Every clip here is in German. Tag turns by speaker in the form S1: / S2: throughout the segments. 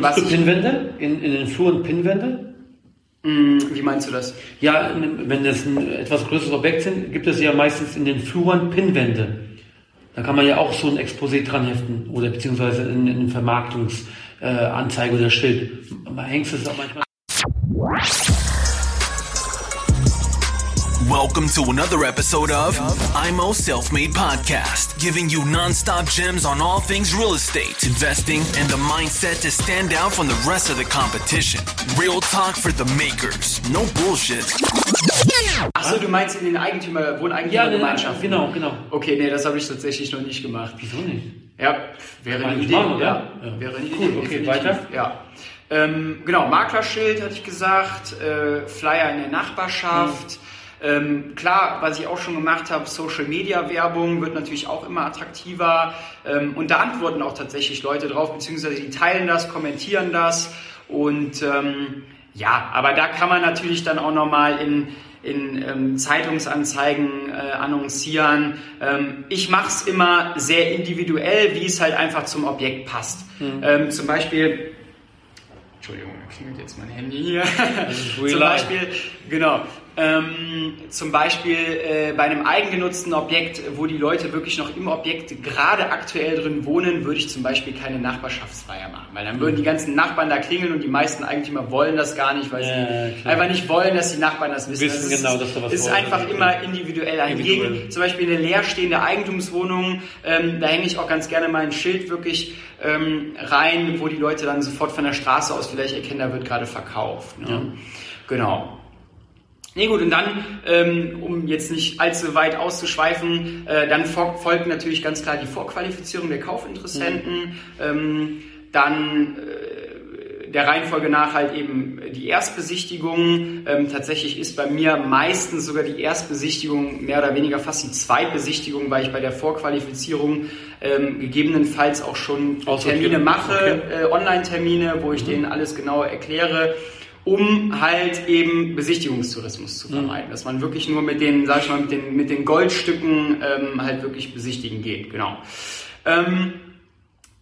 S1: Was Pinwände? In, in den Fluren Pinwände?
S2: Mm, wie meinst du das?
S1: Ja, wenn das ein etwas größeres Objekt sind, gibt es ja meistens in den Fluren Pinwände. Da kann man ja auch so ein Exposé dran heften oder beziehungsweise in, in Vermarktungsanzeige äh, oder Schild. Man hängt es auch manchmal.
S3: Welcome to another episode of IMO Self Made Podcast, giving you non-stop gems on all things real estate, investing, and the mindset to stand out from the rest of the competition. Real talk for the makers, no bullshit.
S2: Achso, du meinst in den Eigentümer, Wohneigentümergemeinschaften?
S1: Ja, genau, genau.
S2: Okay, nee, das habe ich tatsächlich noch nicht gemacht.
S1: Wieso nicht?
S2: Ja, wäre eine Idee.
S1: Machen,
S2: ja,
S1: ja.
S2: wäre eine
S1: Cool,
S2: Idee.
S1: okay,
S2: definitiv.
S1: weiter.
S2: Ja. Ähm, genau, Maklerschild hatte ich gesagt, äh, Flyer in der Nachbarschaft. Mhm. Ähm, klar, was ich auch schon gemacht habe, Social Media Werbung wird natürlich auch immer attraktiver ähm, und da antworten auch tatsächlich Leute drauf, beziehungsweise die teilen das, kommentieren das und ähm, ja, aber da kann man natürlich dann auch nochmal in, in ähm, Zeitungsanzeigen äh, annoncieren. Ähm, ich mache es immer sehr individuell, wie es halt einfach zum Objekt passt. Ähm, zum Beispiel Entschuldigung, da klingelt jetzt mein Handy hier. zum. Beispiel, genau. Ähm, zum Beispiel äh, bei einem eigengenutzten Objekt, wo die Leute wirklich noch im Objekt gerade aktuell drin wohnen, würde ich zum Beispiel keine Nachbarschaftsfeier machen. Weil dann würden die ganzen Nachbarn da klingeln und die meisten Eigentümer wollen das gar nicht, weil
S1: Ja,
S2: sie
S1: klar.
S2: einfach nicht wollen, dass die Nachbarn das wissen.
S1: Wissen
S2: Das ist,
S1: genau, dass da was
S2: ist
S1: wollen.
S2: einfach immer individuell. Hingegen zum Beispiel eine leerstehende Eigentumswohnung, ähm, da hänge ich auch ganz gerne mal ein Schild wirklich ähm, rein, wo die Leute dann sofort von der Straße aus vielleicht erkennen, da wird gerade verkauft. Ne?
S1: Ja.
S2: Genau. Nee, gut, und dann, ähm, um jetzt nicht allzu weit auszuschweifen, äh, dann fol- folgt natürlich ganz klar die Vorqualifizierung der Kaufinteressenten, ähm, dann äh, der Reihenfolge nach halt eben die Erstbesichtigung. Ähm, tatsächlich ist bei mir meistens sogar die Erstbesichtigung mehr oder weniger fast die Zweitbesichtigung, weil ich bei der Vorqualifizierung ähm, gegebenenfalls auch schon. Termine mache,
S1: Okay.
S2: äh, Online-Termine, wo ich denen alles genau erkläre, um halt eben Besichtigungstourismus zu vermeiden. Dass man wirklich nur mit den, sag ich mal, mit den, mit den Goldstücken ähm, halt wirklich besichtigen geht, genau. Ähm,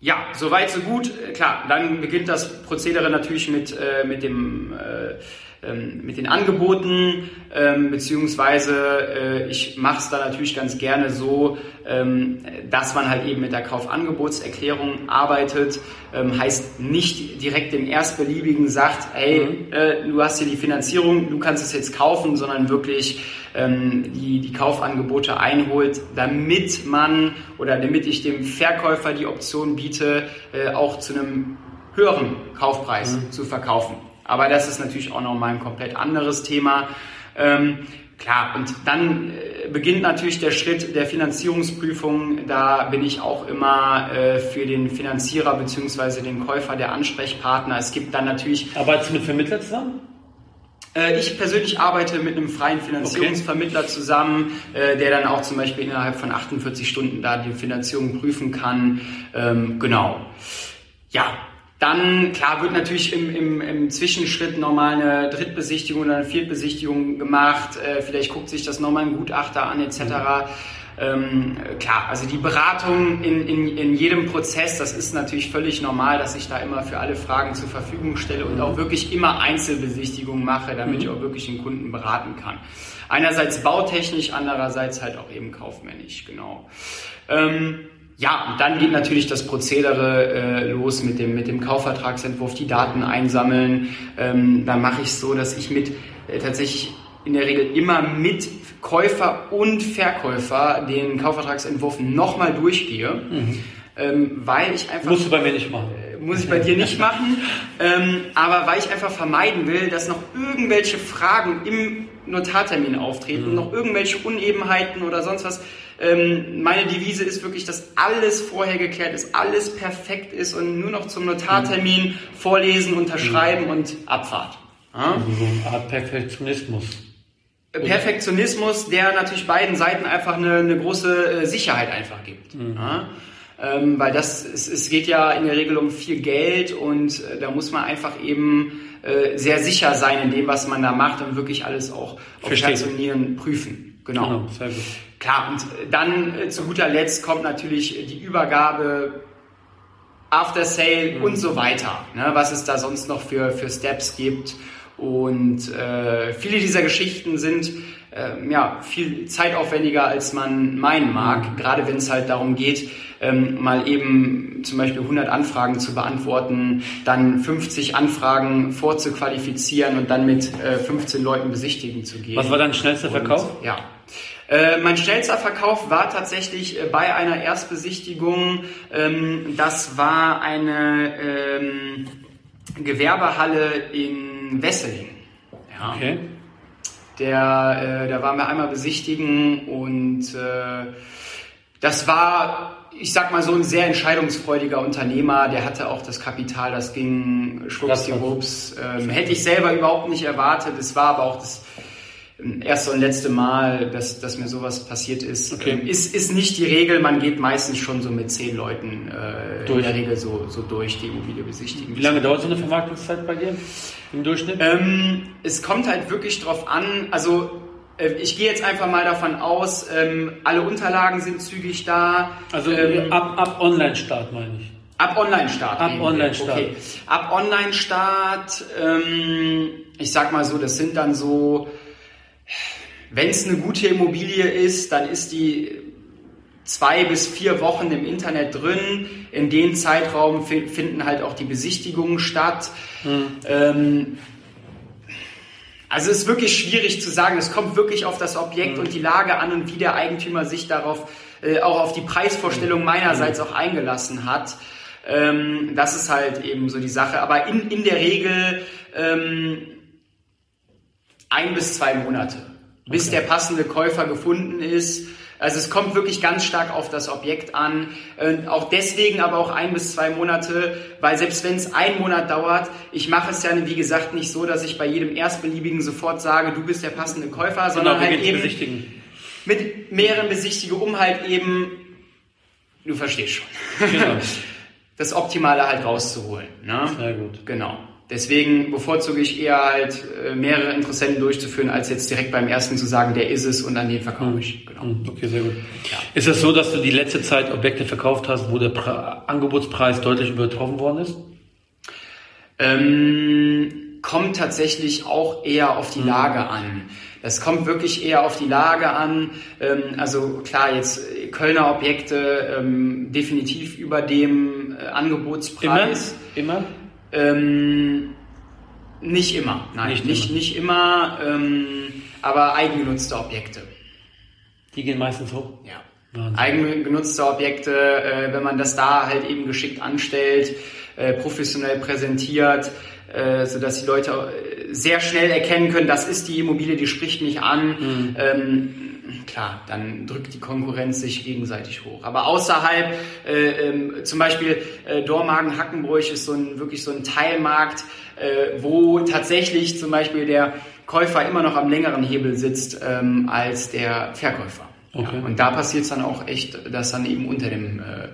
S2: ja, soweit, so gut. Äh, Klar, dann beginnt das Prozedere natürlich mit, äh, mit dem äh, ähm, mit den Angeboten, ähm, beziehungsweise äh, ich mache es da natürlich ganz gerne so, ähm, dass man halt eben mit der Kaufangebotserklärung arbeitet. Ähm, heißt nicht direkt dem Erstbeliebigen sagt, hey, äh, du hast hier die Finanzierung, du kannst es jetzt kaufen, sondern wirklich ähm, die, die Kaufangebote einholt, damit man oder damit ich dem Verkäufer die Option biete, äh, auch zu einem höheren Kaufpreis zu verkaufen. Aber das ist natürlich auch nochmal ein komplett anderes Thema. Ähm, klar, und dann äh, beginnt natürlich der Schritt der Finanzierungsprüfung. Da bin ich auch immer äh, für den Finanzierer bzw. den Käufer der Ansprechpartner. Es gibt dann natürlich
S1: Arbeitest du mit Vermittler zusammen?
S2: äh, Ich persönlich arbeite mit einem freien Finanzierungsvermittler zusammen, äh, der dann auch zum Beispiel innerhalb von 48 Stunden da die Finanzierung prüfen kann. Ähm, genau. Ja, dann, klar, wird natürlich im, im, im Zwischenschritt nochmal eine Drittbesichtigung oder eine Viertbesichtigung gemacht. Äh, vielleicht guckt sich das nochmal ein Gutachter an, etc. Ähm, klar, also die Beratung in, in, in jedem Prozess, das ist natürlich völlig normal, dass ich da immer für alle Fragen zur Verfügung stelle und auch wirklich immer Einzelbesichtigungen mache, damit ich auch wirklich den Kunden beraten kann. Einerseits bautechnisch, andererseits halt auch eben kaufmännisch, genau. Ähm, ja, und dann geht natürlich das Prozedere äh, los mit dem, mit dem Kaufvertragsentwurf, die Daten einsammeln. Ähm, da mache ich es so, dass ich mit äh, tatsächlich in der Regel immer mit Käufer und Verkäufer den Kaufvertragsentwurf nochmal durchgehe, ähm, weil ich einfach
S1: Musst du bei mir nicht machen.
S2: muss ich bei dir nicht machen, ähm, aber weil ich einfach vermeiden will, dass noch irgendwelche Fragen im Notartermin auftreten, noch irgendwelche Unebenheiten oder sonst was. Ähm, meine Devise ist wirklich, dass alles vorher geklärt ist, alles perfekt ist und nur noch zum Notartermin vorlesen, unterschreiben und Abfahrt. Ja?
S1: Also so eine Art Perfektionismus.
S2: Perfektionismus, der natürlich beiden Seiten einfach eine, eine große äh, Sicherheit einfach gibt. Ja? Ähm, weil das, es, es geht ja in der Regel um viel Geld und äh, da muss man einfach eben äh, sehr sicher sein in dem, was man da macht und wirklich alles auch auf
S1: Verstehe.
S2: Herz und Nieren prüfen. Genau.
S1: Genau, sehr gut.
S2: Klar, und dann äh, zu guter Letzt kommt natürlich die Übergabe After Sale mhm. und so weiter. Ne, was es da sonst noch für, für Steps gibt. Und äh, viele dieser Geschichten sind äh, ja, viel zeitaufwendiger, als man meinen mag, mhm. gerade wenn es halt darum geht, ähm, mal eben zum Beispiel 100 Anfragen zu beantworten, dann 50 Anfragen vorzuqualifizieren und dann mit äh, 15 Leuten besichtigen zu gehen.
S1: Was war dein schnellster Verkauf?
S2: Und, ja. Äh, mein schnellster Verkauf war tatsächlich äh, bei einer Erstbesichtigung. Ähm, das war eine ähm, Gewerbehalle in Wesseling. Ja. Okay. Der, äh, da waren wir einmal besichtigen und das war ich sag mal so ein sehr entscheidungsfreudiger Unternehmer, der hatte auch das Kapital, das ging schwuppsdiwupps. Ähm, hätte ich selber überhaupt nicht erwartet. Es war aber auch das erste und letzte Mal, dass, dass mir sowas passiert ist. Okay. Ähm, ist. Ist nicht die Regel, man geht meistens schon so mit zehn Leuten äh, durch. in der Regel so, so durch die Immobilie besichtigen.
S1: Wie lange dauert so eine Vermarktungszeit bei dir im Durchschnitt?
S2: Ähm, es kommt halt wirklich drauf an, also äh, ich gehe jetzt einfach mal davon aus, ähm, alle Unterlagen sind zügig da.
S1: Also ähm, ab, ab Online-Start meine ich.
S2: Ab Online-Start.
S1: Ab Online-Start. Okay.
S2: Ab Online-Start, ähm, ich sag mal so, das sind dann so, wenn es eine gute Immobilie ist, dann ist die zwei bis vier Wochen im Internet drin. In dem Zeitraum finden halt auch die Besichtigungen statt. Hm. Ähm, also es ist wirklich schwierig zu sagen. Es kommt wirklich auf das Objekt mhm. und die Lage an und wie der Eigentümer sich darauf, äh, auch auf die Preisvorstellung mhm. meinerseits auch eingelassen hat. Ähm, das ist halt eben so die Sache. Aber in, in der Regel ähm, ein bis zwei Monate, bis okay. der passende Käufer gefunden ist. Also es kommt wirklich ganz stark auf das Objekt an. Und auch deswegen aber auch ein bis zwei Monate, weil selbst wenn es ein Monat dauert, ich mache es ja wie gesagt nicht so, dass ich bei jedem Erstbeliebigen sofort sage, du bist der passende Käufer, genau, sondern halt eben besichtigen. mit mehreren Besichtigungen, um halt eben, du verstehst schon, genau. das Optimale halt rauszuholen. Ne?
S1: Sehr gut.
S2: Genau. Deswegen bevorzuge ich eher halt äh, mehrere Interessenten durchzuführen, als jetzt direkt beim ersten zu sagen, der ist es und an den verkaufe ich.
S1: Genau. Hm, okay, sehr gut. Ja. Ist es so, dass du die letzte Zeit Objekte verkauft hast, wo der pra Angebotspreis deutlich übertroffen worden ist?
S2: Ähm, kommt tatsächlich auch eher auf die hm. Lage an. Das kommt wirklich eher auf die Lage an. Ähm, also klar, jetzt Kölner Objekte ähm, definitiv über dem äh, Angebotspreis.
S1: Immer? Immer?
S2: Ähm, nicht immer, nein, nicht, nicht immer, nicht immer ähm, aber eigengenutzte Objekte.
S1: Die gehen meistens hoch?
S2: Ja. Wahnsinn. Eigengenutzte Objekte, äh, wenn man das da halt eben geschickt anstellt, äh, professionell präsentiert, äh, sodass die Leute äh, sehr schnell erkennen können, das ist die Immobilie, die spricht mich an. Mhm. Ähm, klar, dann drückt die Konkurrenz sich gegenseitig hoch. Aber außerhalb, äh, ähm, zum Beispiel äh, Dormagen, Hackenbräuch ist so ein, wirklich so ein Teilmarkt, äh, wo tatsächlich zum Beispiel der Käufer immer noch am längeren Hebel sitzt ähm, als der Verkäufer. Okay. Ja, und da passiert es dann auch echt, dass dann eben unter dem äh,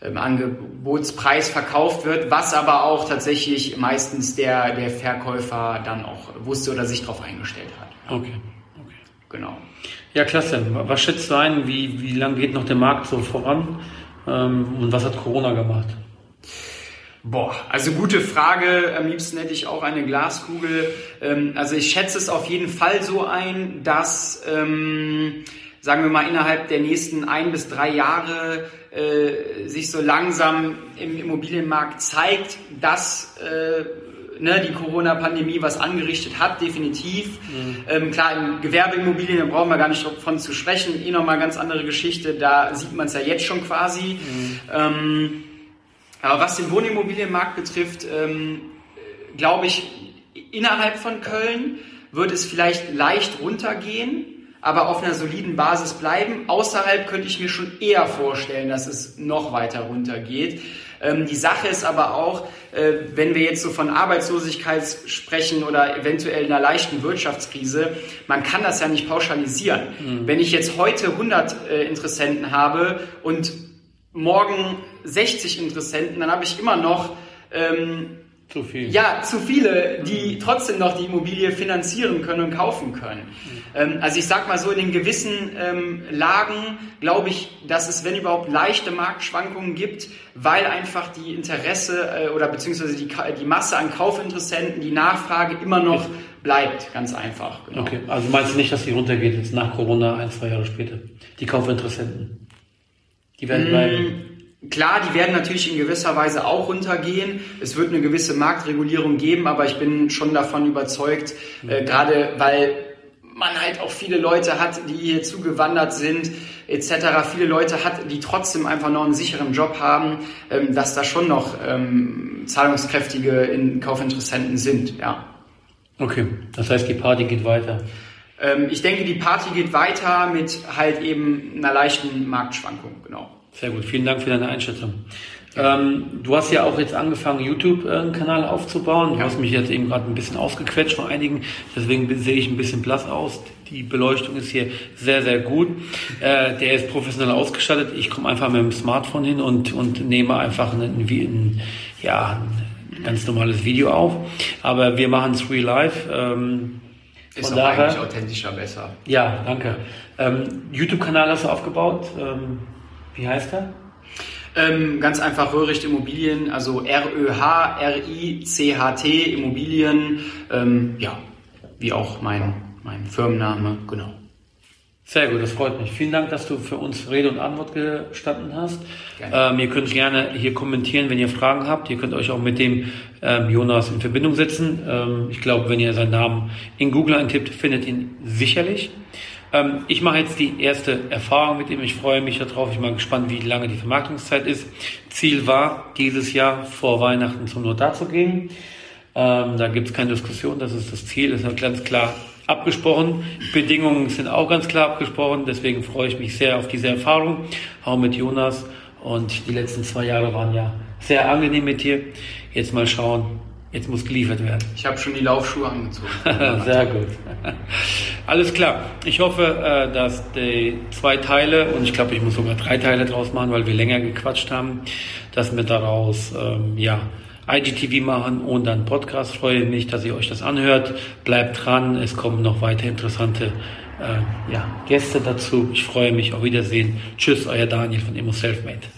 S2: Angebotspreis verkauft wird, was aber auch tatsächlich meistens der, der Verkäufer dann auch wusste oder sich darauf eingestellt hat.
S1: Okay. okay.
S2: Genau.
S1: Ja, klasse. Was schätzt du ein? Wie, wie lange geht noch der Markt so voran? Ähm, und was hat Corona gemacht?
S2: Boah, also gute Frage. Am liebsten hätte ich auch eine Glaskugel. Ähm, also ich schätze es auf jeden Fall so ein, dass, ähm, sagen wir mal, innerhalb der nächsten ein bis drei Jahre äh, sich so langsam im Immobilienmarkt zeigt, dass äh, ne, die Corona-Pandemie was angerichtet hat, definitiv. Mhm. Ähm, klar, in Gewerbeimmobilien, da brauchen wir gar nicht davon zu sprechen, eh nochmal ganz andere Geschichte, da sieht man es ja jetzt schon quasi. Mhm. Ähm, aber was den Wohnimmobilienmarkt betrifft, ähm, glaube ich, innerhalb von Köln wird es vielleicht leicht runtergehen, aber auf einer soliden Basis bleiben. Außerhalb könnte ich mir schon eher vorstellen, dass es noch weiter runtergeht. Ähm, die Sache ist aber auch, äh, wenn wir jetzt so von Arbeitslosigkeit sprechen oder eventuell einer leichten Wirtschaftskrise, man kann das ja nicht pauschalisieren. Mhm. Wenn ich jetzt heute 100 äh, Interessenten habe und morgen 60 Interessenten, dann habe ich immer noch ähm,
S1: Zu viel.
S2: Ja, zu viele, die trotzdem noch die Immobilie finanzieren können und kaufen können. Ähm, also ich sag mal so, in den gewissen ähm, Lagen glaube ich, dass es, wenn überhaupt, leichte Marktschwankungen gibt, weil einfach die Interesse äh, oder beziehungsweise die, die Masse an Kaufinteressenten, die Nachfrage immer noch bleibt, ganz einfach.
S1: Genau. Okay, also meinst du nicht, dass die runtergeht jetzt nach Corona ein, zwei Jahre später? Die Kaufinteressenten? Die werden bleiben?
S2: Klar, die werden natürlich in gewisser Weise auch runtergehen. Es wird eine gewisse Marktregulierung geben, aber ich bin schon davon überzeugt, äh, gerade weil man halt auch viele Leute hat, die hier zugewandert sind, etc. Viele Leute hat, die trotzdem einfach noch einen sicheren Job haben, ähm, dass da schon noch ähm, zahlungskräftige in Kaufinteressenten sind, ja.
S1: Okay, das heißt, die Party geht weiter.
S2: Ähm, ich denke, die Party geht weiter mit halt eben einer leichten Marktschwankung, genau.
S1: Sehr gut, vielen Dank für deine Einschätzung. Ähm, du hast ja auch jetzt angefangen, YouTube-Kanal aufzubauen. Du ja. hast mich jetzt eben gerade ein bisschen ausgequetscht von einigen, deswegen sehe ich ein bisschen blass aus. Die Beleuchtung ist hier sehr, sehr gut. Äh, der ist professionell ausgestattet. Ich komme einfach mit dem Smartphone hin und, und nehme einfach ein, ein, ja, ein ganz normales Video auf. Aber wir machen es real life. Ähm,
S2: ist auch daher, eigentlich authentischer besser.
S1: Ja, danke. Ähm, YouTube-Kanal hast du aufgebaut. Wie heißt er?
S2: Ähm, ganz einfach Röhricht Immobilien, also R-Ö-H-R-I-C-H-T Immobilien, ähm, ja, wie auch mein, mein Firmenname, genau.
S1: Sehr gut, das freut mich. Vielen Dank, dass du für uns Rede und Antwort gestanden hast. Ähm, ihr könnt gerne hier kommentieren, wenn ihr Fragen habt. Ihr könnt euch auch mit dem ähm, Jonas in Verbindung setzen. Ähm, ich glaube, wenn ihr seinen Namen in Google eintippt, findet ihn sicherlich. Ähm, ich mache jetzt die erste Erfahrung mit ihm. Ich freue mich darauf. Ich bin mal gespannt, wie lange die Vermarktungszeit ist. Ziel war, dieses Jahr vor Weihnachten zum Notar zu gehen. Ähm, da gibt es keine Diskussion. Das ist das Ziel. Das ist ganz klar abgesprochen. Bedingungen sind auch ganz klar abgesprochen. Deswegen freue ich mich sehr auf diese Erfahrung. Auch mit Jonas. Und die letzten zwei Jahre waren ja sehr angenehm mit dir. Jetzt mal schauen, Jetzt muss geliefert werden.
S2: Ich habe schon die Laufschuhe angezogen.
S1: Sehr gut. Alles klar. Ich hoffe, äh, dass die zwei Teile, und ich glaube, ich muss sogar drei Teile draus machen, weil wir länger gequatscht haben, dass wir daraus ähm, ja, IGTV machen und dann Podcast. Freue mich, dass ihr euch das anhört. Bleibt dran. Es kommen noch weitere interessante äh, ja, Gäste dazu. Ich freue mich. Auf Wiedersehen. Tschüss, euer Daniel von Immo Selfmade.